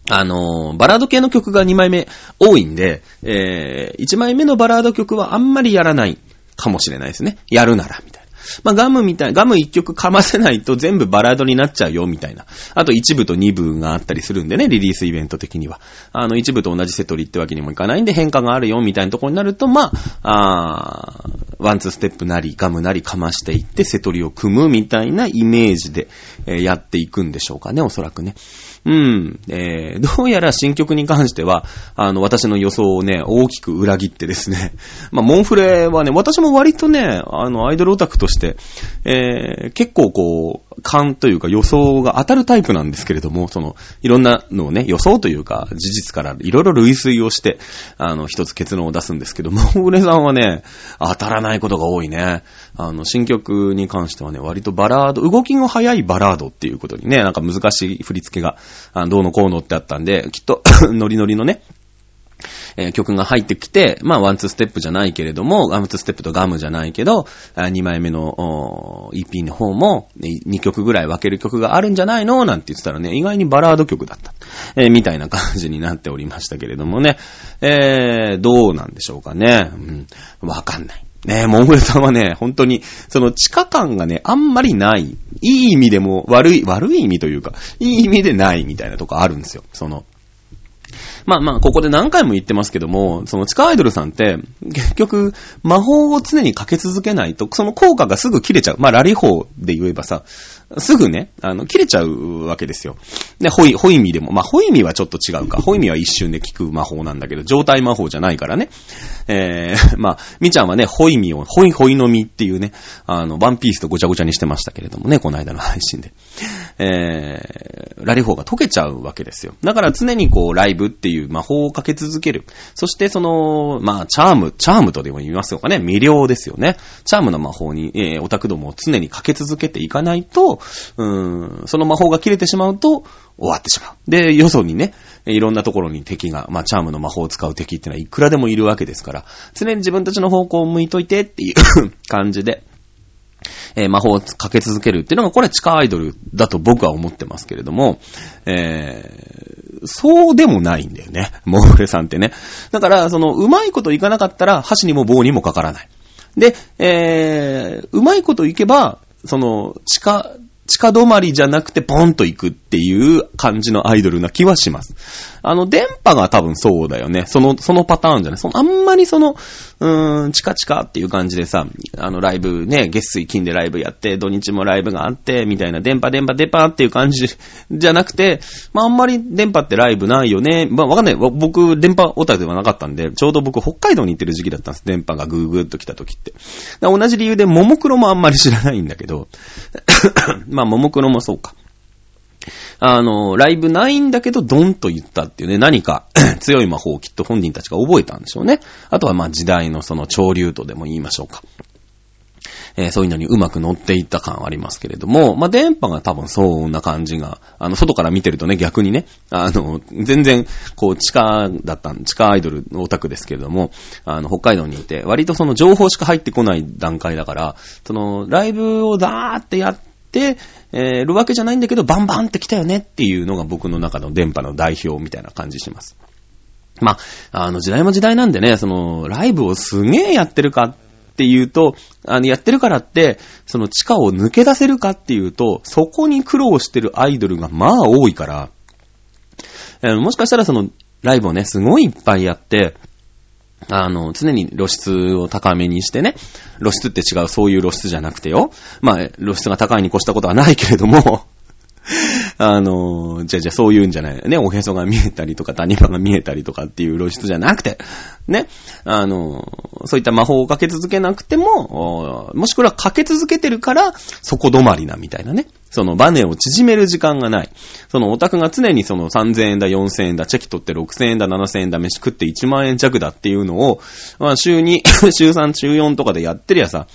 あのー、バラード系の曲が2枚目多いんで、えー、1枚目のバラード曲はあんまりやらないかもしれないですね。やるなら、みたいな。まあ、ガムみたい、ガム一曲噛ませないと全部バラードになっちゃうよ、みたいな。あと一部と二部があったりするんでね、リリースイベント的には。あの、一部と同じセトリってわけにもいかないんで変化があるよ、みたいなところになると、まあ、あワンツーステップなり、ガムなりかましていって、セトリを組むみたいなイメージで、え、やっていくんでしょうかね、おそらくね。うん。えー、どうやら新曲に関しては、あの、私の予想をね、大きく裏切ってですね。<laughs> まあ、モンフレはね、私も割とね、あの、アイドルオタクとして、えー、結構こう、勘というか予想が当たるタイプなんですけれども、その、いろんなのをね、予想というか、事実からいろいろ類推をして、あの、一つ結論を出すんですけど、モンフレさんはね、当たらないことが多いね。あの、新曲に関してはね、割とバラード、動きの速いバラードっていうことにね、なんか難しい振り付けが、あどうのこうのってあったんで、きっと <laughs> ノリノリのね、えー、曲が入ってきて、まあ、ワンツーステップじゃないけれども、ワンツーステップとガムじゃないけど、2枚目の EP の方も、2曲ぐらい分ける曲があるんじゃないの？なんて言ってたらね、意外にバラード曲だった。えー、みたいな感じになっておりましたけれどもね、えー、どうなんでしょうかね。うん、わかんない。ねえ、モンフレさんはね、本当に、その地下感がね、あんまりない。いい意味でも悪い、悪い意味というか、いい意味でないみたいなとこあるんですよ。その、まあまあ、ここで何回も言ってますけども、その地下アイドルさんって、結局、魔法を常にかけ続けないと、その効果がすぐ切れちゃう。まあ、ラリ法で言えばさ、すぐね、あの、切れちゃうわけですよ。で、ホイ、ホイミでも、まあ、ホイミはちょっと違うか。ホイミは一瞬で効く魔法なんだけど、状態魔法じゃないからね。えー、<laughs> まあ、みちゃんはね、ホイミを、ホイホイのみっていうね、あの、ワンピースとごちゃごちゃにしてましたけれどもね、この間の配信で。えー、ラリ法が解けちゃうわけですよ。だから常にこう、ライブっていう魔法をかけ続ける。そしてその、まあ、チャーム、チャームとでも言いますよかね、魅了ですよね。チャームの魔法に、えー、オタクどもを常にかけ続けていかないと、うん、その魔法が切れてしまうと、終わってしまう。で、よそにね、いろんなところに敵が、まあ、チャームの魔法を使う敵ってのはいくらでもいるわけですから、常に自分たちの方向を向いといてっていう <laughs> 感じで、えー、魔法をかけ続けるっていうのが、これは地下アイドルだと僕は思ってますけれども、えー、そうでもないんだよね。モーレさんってね。だから、その、うまいこといかなかったら、箸にも棒にもかからない。で、えー、うまいこといけば、その、地下、地下止まりじゃなくてポンと行くっていう感じのアイドルな気はします。あの、電波が多分そうだよね。その、そのパターンじゃない？その、あんまりその、うーん、チカチカっていう感じでさ、あの、ライブね、月水金でライブやって、土日もライブがあって、みたいな、電波電波電波っていう感じじゃなくて、まあ、あんまり電波ってライブないよね。まあ、わかんない。僕、電波オタクではなかったんで、ちょうど僕、北海道に行ってる時期だったんです。電波がグーグーっと来た時って。同じ理由で、ももクロもあんまり知らないんだけど、まあ、ももクロもそうか。あの、ライブないんだけど、ドンと言ったっていうね、何か <clears throat> 強い魔法をきっと本人たちが覚えたんでしょうね。あとはま時代のその潮流とでも言いましょうか。えー、そういうのにうまく乗っていった感ありますけれども、まあ、電波が多分そんな感じが、あの、外から見てるとね、逆にね、あの、全然、こう、地下だったん、地下アイドルのオタクですけれども、あの、北海道にいて、割とその情報しか入ってこない段階だから、その、ライブをダーってやって、えー、るわけじゃないんだけど、バンバンって来たよねっていうのが僕の中の電波の代表みたいな感じします。まあ、あの時代も時代なんでね、その、ライブをすげえやってるかっていうと、あの、やってるからって、その地下を抜け出せるかっていうと、そこに苦労してるアイドルがまあ多いから、えー、もしかしたらその、ライブをね、すごいいっぱいやって、あの、常に露出を高めにしてね、露出って違う、そういう露出じゃなくてよ。まあ、露出が高いに越したことはないけれども、<laughs> あの、じゃじゃそういうんじゃない。ね、おへそが見えたりとか、谷間が見えたりとかっていう露出じゃなくて、ね、あの、そういった魔法をかけ続けなくても、もしくはかけ続けてるから、そこ止まりなみたいなね。そのバネを縮める時間がない。そのオタクが常にその3000円だ、4000円だ、チェキ取って6000円だ、7000円だ、飯食って1万円弱だっていうのを、まあ週2、週3、<laughs> 週4とかでやってりゃさ、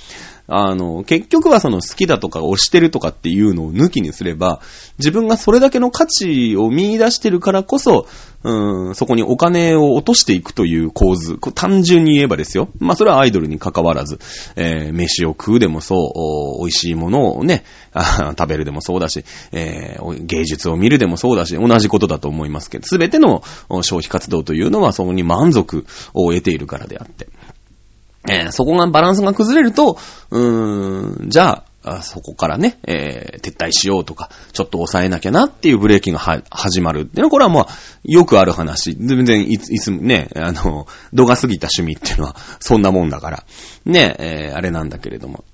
あの、結局はその好きだとか推してるとかっていうのを抜きにすれば、自分がそれだけの価値を見出してるからこそ、うん、そこにお金を落としていくという構図。単純に言えばですよ。まあそれはアイドルに関わらず、えー、飯を食うでもそう、美味しいものをね、<laughs> 食べるでもそうだし、えー、芸術を見るでもそうだし、同じことだと思いますけど、すべての消費活動というのはそこに満足を得ているからであって。えー、そこがバランスが崩れると、うーん、じゃあ、そこからね、えー、撤退しようとか、ちょっと抑えなきゃなっていうブレーキがは、始まるっていうのは、これはまあ、よくある話。全然いつ、いつね、あの、度が過ぎた趣味っていうのは、そんなもんだから。ね、えー、あれなんだけれども。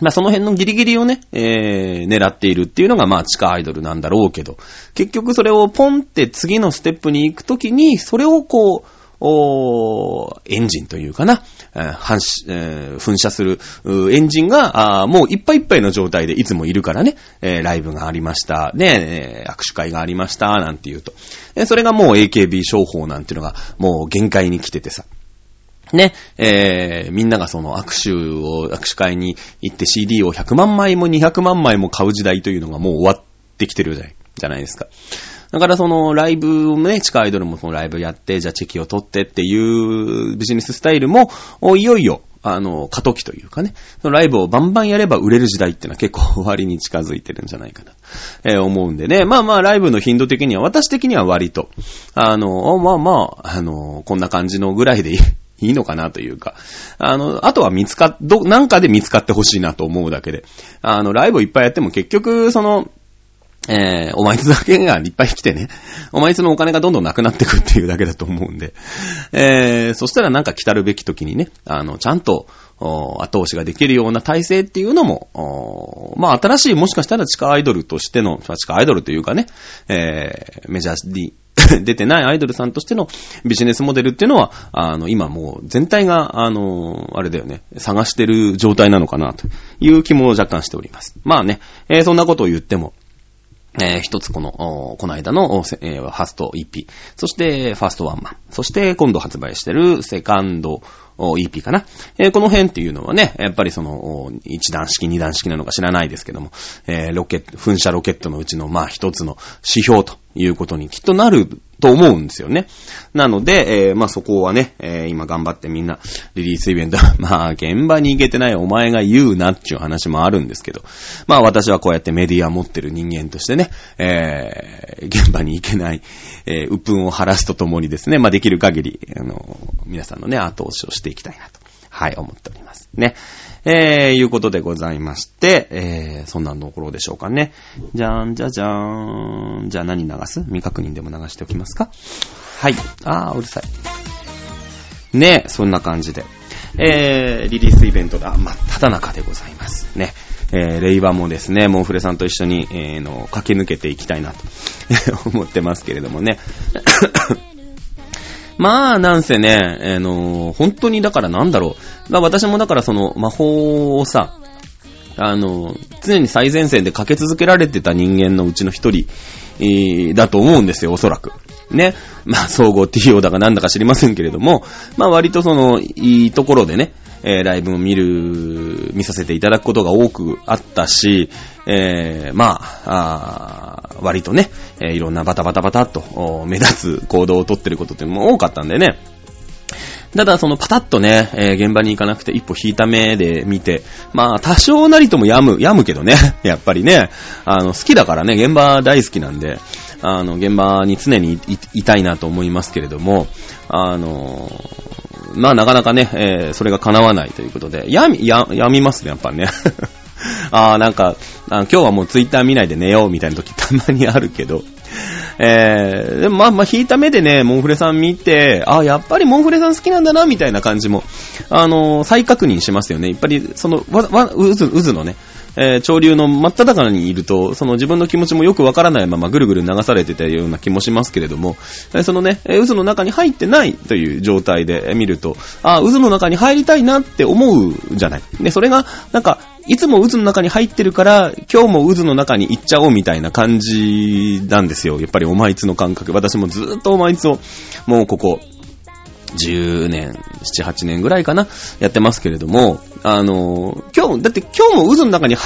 まあその辺のギリギリをね、えー、狙っているっていうのがまあ地下アイドルなんだろうけど、結局それをポンって次のステップに行くときに、それをこう、おエンジンというかな、反えー噴射するエンジンがもういっぱいいっぱいの状態でいつもいるからね、えー、ライブがありました、ね、握手会がありました、なんて言うと。それがもう AKB 商法なんていうのがもう限界に来ててさ。ね、えー、みんながその握手を、握手会に行って CD を100万枚も200万枚も買う時代というのがもう終わってきてるじゃないですか。だからそのライブをね、地下アイドルもそのライブやって、じゃあチェキを取ってっていうビジネススタイルも、いよいよ、あの、過渡期というかね、そのライブをバンバンやれば売れる時代っていうのは結構終わりに近づいてるんじゃないかな、えー、思うんでね。まあまあ、ライブの頻度的には、私的には割と、あの、まあまあ、あの、こんな感じのぐらいでいい。いいのかなというか。あの、あとは見つかっ、ど、なんかで見つかってほしいなと思うだけで。あの、ライブをいっぱいやっても結局、その、えー、お前つだけがいっぱい来てね、お前つのお金がどんどんなくなってくっていうだけだと思うんで、えー、そしたらなんか来たるべき時にね、あの、ちゃんと、後押しができるような体制っていうのも、まあ新しいもしかしたら地下アイドルとしての、地下アイドルというかね、えー、メジャーに <laughs> 出てないアイドルさんとしてのビジネスモデルっていうのは、あの、今もう全体が、あの、あれだよね、探してる状態なのかなという気も若干しております。まあね、えー、そんなことを言っても、えー、一つこの、この間の、えー、ファースト EP、そしてファーストワンマン、そして今度発売してるセカンド EP かな。えー、この辺っていうのはね、やっぱりその、一段式、二段式なのか知らないですけども、えー、ロケット、噴射ロケットのうちの、まあ一つの指標ということにきっとなると思うんですよね。なので、えー、まあそこはね、えー、今頑張ってみんなリリースイベント、<laughs> まあ現場に行けてないお前が言うなっていう話もあるんですけど、まあ私はこうやってメディア持ってる人間としてね、えー、現場に行けない、えー、鬱憤を晴らすとともにですね、まあできる限り、あの、皆さんのね、後押しをしていきたいなと、はい、思っております。ね。えー、いうことでございまして、えー、そんなところでしょうかね。じゃーん、じゃじゃーん。じゃあ何流す？未確認でも流しておきますか？はい。あー、うるさい。ねそんな感じで。えー、リリースイベントが、まただ中でございます。ね。えー、レイバーもですね、モンフレさんと一緒に、えー、の、駆け抜けていきたいなと <laughs> 思ってますけれどもね。まあ、なんせね、あ、えー、の、本当にだからなんだろう。まあ私もだからその魔法をさ、あの、常に最前線でかけ続けられてた人間のうちの一人、えー、だと思うんですよ、おそらく。ね。まあ、総合 TO だかなんだか知りませんけれども、まあ割とその、いいところでね、えー、ライブを見る、見させていただくことが多くあったし、えー、まあ、あ割とね、えー、いろんなバタバタバタっと目立つ行動をとってることっていうのも多かったんでね。ただ、そのパタッとね、えー、現場に行かなくて一歩引いた目で見て、まあ、多少なりとも病む、病むけどね、<laughs> やっぱりね、あの、好きだからね、現場大好きなんで、あの、現場に常にいたいなと思いますけれども、あの、まあ、なかなかね、えー、それが叶わないということで、病み、や、病みますね、やっぱね。<laughs> ああ、なんか、今日はもうツイッター見ないで寝ようみたいな時たまにあるけど、えー、でもまあまあ引いた目でね、モンフレさん見て、あやっぱりモンフレさん好きなんだな、みたいな感じも、あのー、再確認しますよね。やっぱり、その、わ、わ、渦、渦のね、えー、潮流の真っ只中にいると、その自分の気持ちもよくわからないままぐるぐる流されてたような気もしますけれども、えー、そのね、渦の中に入ってないという状態で見ると、あ、渦の中に入りたいなって思うじゃない。で、それが、なんか、いつも渦の中に入ってるから、今日も渦の中に行っちゃおうみたいな感じなんですよ。やっぱりお前つの感覚。私もずっとお前つを、もうここ、10年、7、8年ぐらいかな、やってますけれども、あの、今日、だって今日も渦の中に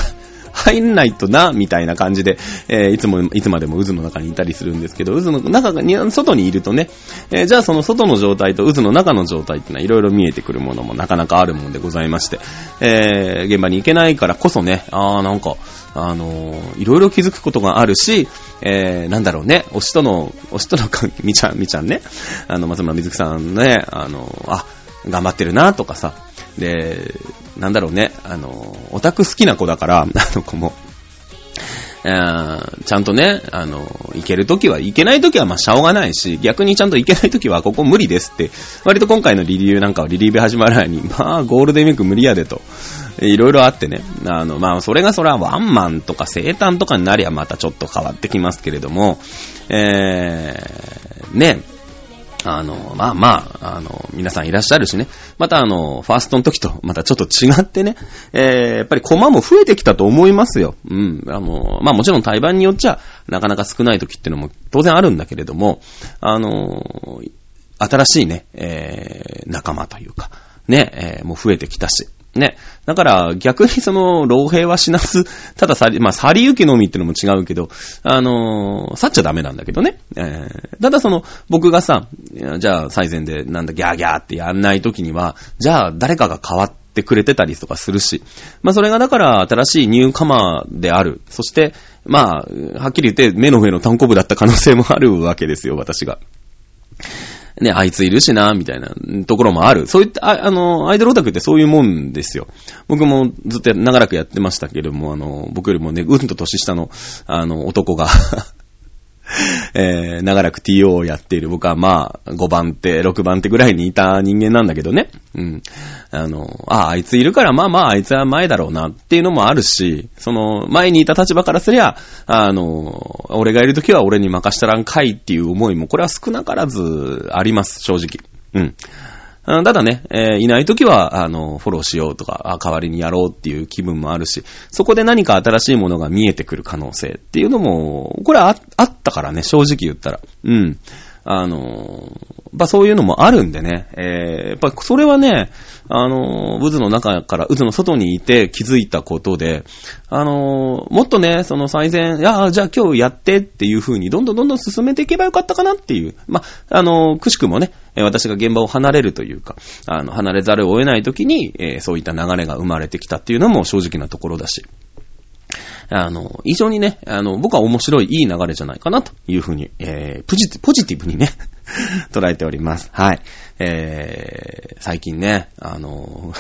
入んないとな、みたいな感じで、えー、いつも、いつまでも渦の中にいたりするんですけど、渦の中に、外にいるとね、えー、じゃあその外の状態と渦の中の状態ってのはいろいろ見えてくるものもなかなかあるもんでございまして、えー、現場に行けないからこそね、あーなんか、あのー、いろいろ気づくことがあるし、えー、なんだろうね、推しとの、推しとの関係、みちゃん、みちゃんね、あの、松村みずきさんね、あのー、あ、頑張ってるなとかさ、で、なんだろうね、あの、オタク好きな子だから、<laughs> あの子も、ちゃんとね、あの、行けるときは、行けないときはまあしょうがないし、逆にちゃんと行けないときはここ無理ですって、割と今回のリリーなんかはリリーベ始まる前に、<laughs> まあゴールデンウィーク無理やでと、いろいろあってね、あの、まあそれがそれはワンマンとか生誕とかになりゃまたちょっと変わってきますけれども、えー、ね、あの、まあまあ、あの、皆さんいらっしゃるしね。またあの、ファーストの時とまたちょっと違ってね、えー、やっぱりコマも増えてきたと思いますよ。うん。あの、まあもちろん対番によっちゃ、なかなか少ない時っていうのも当然あるんだけれども、あの、新しいね、えー、仲間というか、ね、えー、もう増えてきたし、ね。だから逆にその、老兵は死なず、<laughs> たださり、まあ、去り行きのみってのも違うけど、あのー、去っちゃダメなんだけどね。えー、ただその、僕がさ、じゃあ最前でなんだギャーギャーってやんない時には、じゃあ誰かが変わってくれてたりとかするし、まあそれがだから新しいニューカマーである。そして、まあ、はっきり言って目の上の単行部だった可能性もあるわけですよ、私が。ね、あいついるしな、みたいなところもある。そういった、ああの、アイドルオタクってそういうもんですよ。僕もずっと長らくやってましたけれども、あの、僕よりもね、うんと年下の、あの、男が <laughs> えー、長らく TO をやっている僕はまあ、5番手、6番手ぐらいにいた人間なんだけどね。うん。あの、ああ、いついるからまあまあ、あいつは前だろうなっていうのもあるし、その、前にいた立場からすりゃ、あの、俺がいるときは俺に任したらんかいっていう思いも、これは少なからずあります、正直。うん。ただね、えー、いないときは、あの、フォローしようとか、代わりにやろうっていう気分もあるし、そこで何か新しいものが見えてくる可能性っていうのも、これはあったからね、正直言ったら。うん。あの、まあ、そういうのもあるんでね、えー、やっぱそれはね、あの、渦の中から渦の外にいて気づいたことで、あの、もっとね、その最善、いや、じゃあ今日やってっていう風にどんどんどんどん進めていけばよかったかなっていう、まあ、あの、くしくもね、私が現場を離れるというか、あの、離れざるを得ない時に、えー、そういった流れが生まれてきたっていうのも正直なところだし、あの、非常にね、あの、僕は面白い、いい流れじゃないかな、というふうに、えー、ポジティ、ポジティブにね <laughs> 捉えております。はい。えー、最近ね、あの、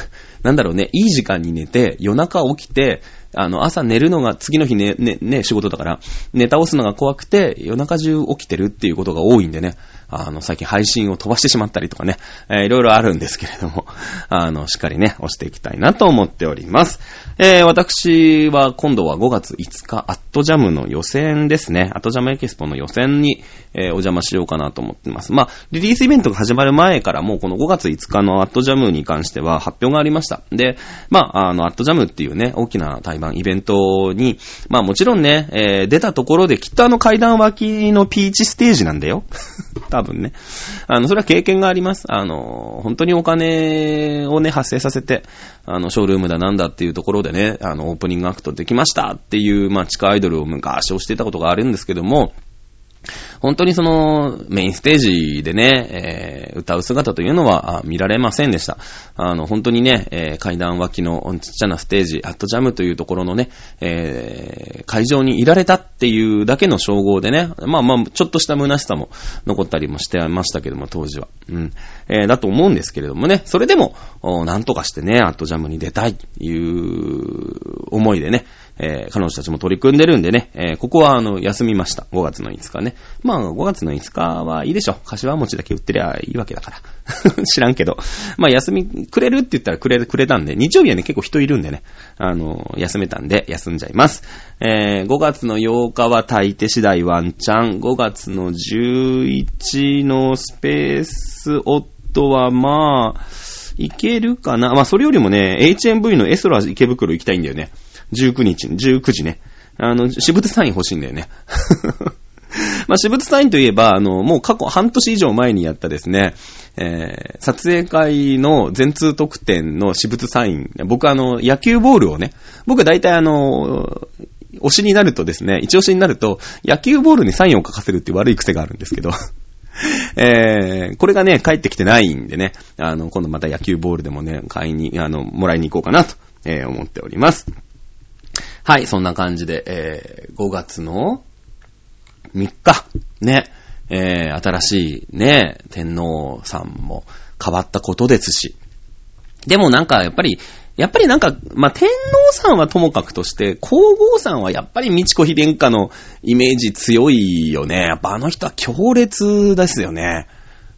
なんだろうね、いい時間に寝て、夜中起きて、あの、朝寝るのが、次の日ね、ね、ね、仕事だから、寝倒すのが怖くて、夜中中起きてるっていうことが多いんでね、あの、最近配信を飛ばしてしまったりとかね、えー、いろいろあるんですけれども、<laughs> あの、しっかりね、押していきたいなと思っております。えー、私は今度は5月5日、アットジャムの予選ですね。アットジャムエキスポの予選に、えー、お邪魔しようかなと思ってます。まあ、リリースイベントが始まる前からもうこの5月5日のアットジャムに関しては発表がありました。で、まあ、あの、アットジャムっていうね、大きな対バンイベントに、まあもちろんね、えー、出たところできっとあの階段脇のピーチステージなんだよ。<laughs> 多分ね。あの、それは経験があります。あの、本当にお金をね、発生させて、あの、ショールームだなんだっていうところでね、あの、オープニングアクトできましたっていう、まあ、地下アイドルを昔押してたことがあるんですけども、本当にその、メインステージでね、えー、歌う姿というのは見られませんでした。あの、本当にね、えー、階段脇のちっちゃなステージ、アットジャムというところのね、えー、会場にいられたっていうだけの称号でね、まあまあ、ちょっとした虚しさも残ったりもしてましたけども、当時は。うん。えー、だと思うんですけれどもね、それでも、なんとかしてね、アットジャムに出たいという思いでね、えー、彼女たちも取り組んでるんでね、えー、ここはあの、休みました。5月の5日ね。まあ、5月の5日はいいでしょ。柏餅だけ売ってりゃいいわけだから。<laughs> 知らんけど。まあ、休み、くれるって言ったらくれ、くれたんで、日曜日はね、結構人いるんでね、あの、休めたんで、休んじゃいます。えー、5月の8日は炊いて次第ワンチャン。5月の11のスペースオットはまあ、いけるかなまあ、それよりもね、HMV のエソラ池袋行きたいんだよね。19日、19時ね。あの、私物サイン欲しいんだよね。<laughs> まあ、私物サインといえば、あの、もう過去半年以上前にやったですね、えー、撮影会の全通特典の私物サイン。僕あの、野球ボールをね、僕大体あの、推しになるとですね、一押しになると、野球ボールにサインを書かせるって悪い癖があるんですけど、<laughs> えー、これがね、帰ってきてないんでね、あの、今度また野球ボールでもね、買いに、あの、もらいに行こうかなと、えー、思っております。はい、そんな感じで、えー、5月の3日、ね、えー、新しいね、天皇さんも変わったことですし。でもなんか、やっぱり、やっぱりなんか、まあ、天皇さんはともかくとして、皇后さんはやっぱり美智子妃殿下のイメージ強いよね。やっぱあの人は強烈ですよね。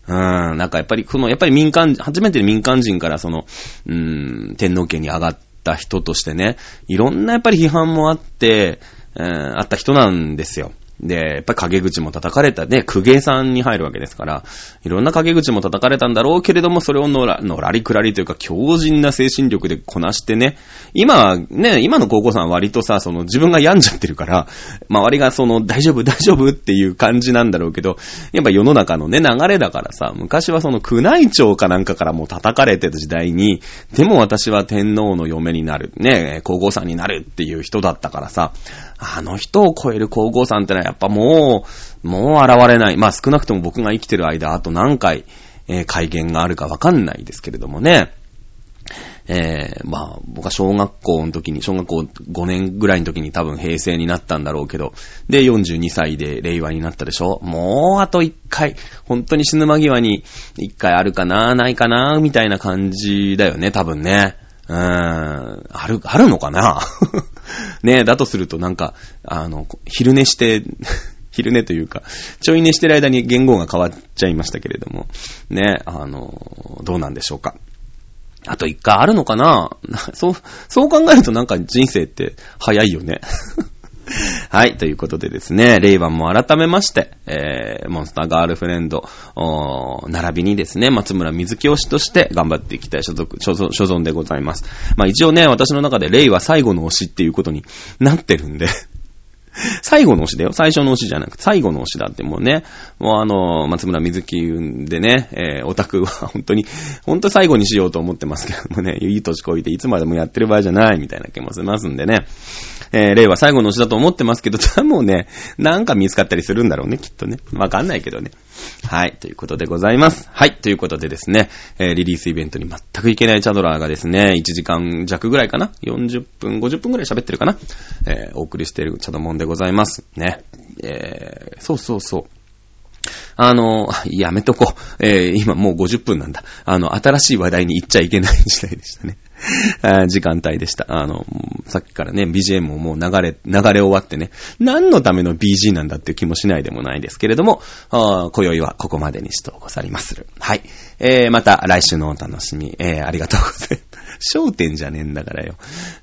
うん、なんかやっぱり、この、やっぱり民間、初めて民間人からその、うん、天皇家に上がってた人としてね、いろんなやっぱり批判もあって、えー、あった人なんですよ。で、やっぱり陰口も叩かれた、ね、公家さんに入るわけですから、いろんな陰口も叩かれたんだろうけれども、それをのら、のらりくらりというか、強靭な精神力でこなしてね、今、ね、今の高校さんは割とさ、その自分が病んじゃってるから、周りがその、大丈夫、大丈夫っていう感じなんだろうけど、やっぱ世の中のね、流れだからさ、昔はその宮内庁かなんかからもう叩かれてた時代に、でも私は天皇の嫁になる、ね、皇后さんになるっていう人だったからさ、あの人を超える皇后さんってのはやっぱもう、もう現れない。まあ少なくとも僕が生きてる間、あと何回、えー、会見があるかわかんないですけれどもね。えー、まあ、僕は小学校の時に、小学校5年ぐらいの時に多分平成になったんだろうけど、で、42歳で令和になったでしょもうあと1回、本当に死ぬ間際に1回あるかな、ないかな、みたいな感じだよね、多分ね。うーん、ある、あるのかな？<laughs> ねだとするとなんか、あの、昼寝して <laughs> 昼寝というか、ちょい寝してる間に言語が変わっちゃいましたけれども、ね、あの、どうなんでしょうか？あと一回あるのかな？<laughs> そう、そう考えるとなんか人生って早いよね。<laughs> はい、ということでですね、レイバンも改めまして、えー、モンスターガールフレンド、お並びにですね、松村水木推しとして頑張っていきたい所属、所存でございます。まあ一応ね、私の中でレイは最後の推しっていうことになってるんで <laughs> 最後の推しだよ。最初の推しじゃなくて、最後の推しだってもうね、もうあの、松村水木でね、えー、オタクは本当に、本当最後にしようと思ってますけどもね、いい年こいていつまでもやってる場合じゃないみたいな気もしますんでね。えー、令和最後の推しだと思ってますけど、<laughs> もうね、なんか見つかったりするんだろうね、きっとね。わかんないけどね。はい、ということでございます。はい、ということでですね、えー、リリースイベントに全く行けないチャドラーがですね、1時間弱ぐらいかな ?40 分、50分ぐらい喋ってるかな？えー、お送りしているチャドモンでございます。ね。えー、そうそうそう。あの、やめとこう。えー、今もう50分なんだ。あの、新しい話題に行っちゃいけない時代でしたね。<laughs> 時間帯でした。あの、さっきからね、BGM ももう流れ、流れ終わってね、何のための BG なんだっていう気もしないでもないですけれども、今宵はここまでにしてござりまする。はい。えー、また来週のお楽しみ、えー、ありがとうございます。焦点じゃねえんだからよ。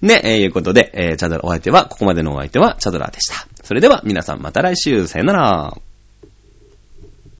ね、えー、いうことで、えー、チャドラ、お相手は、ここまでのお相手は、チャドラでした。それでは、皆さんまた来週、さよなら。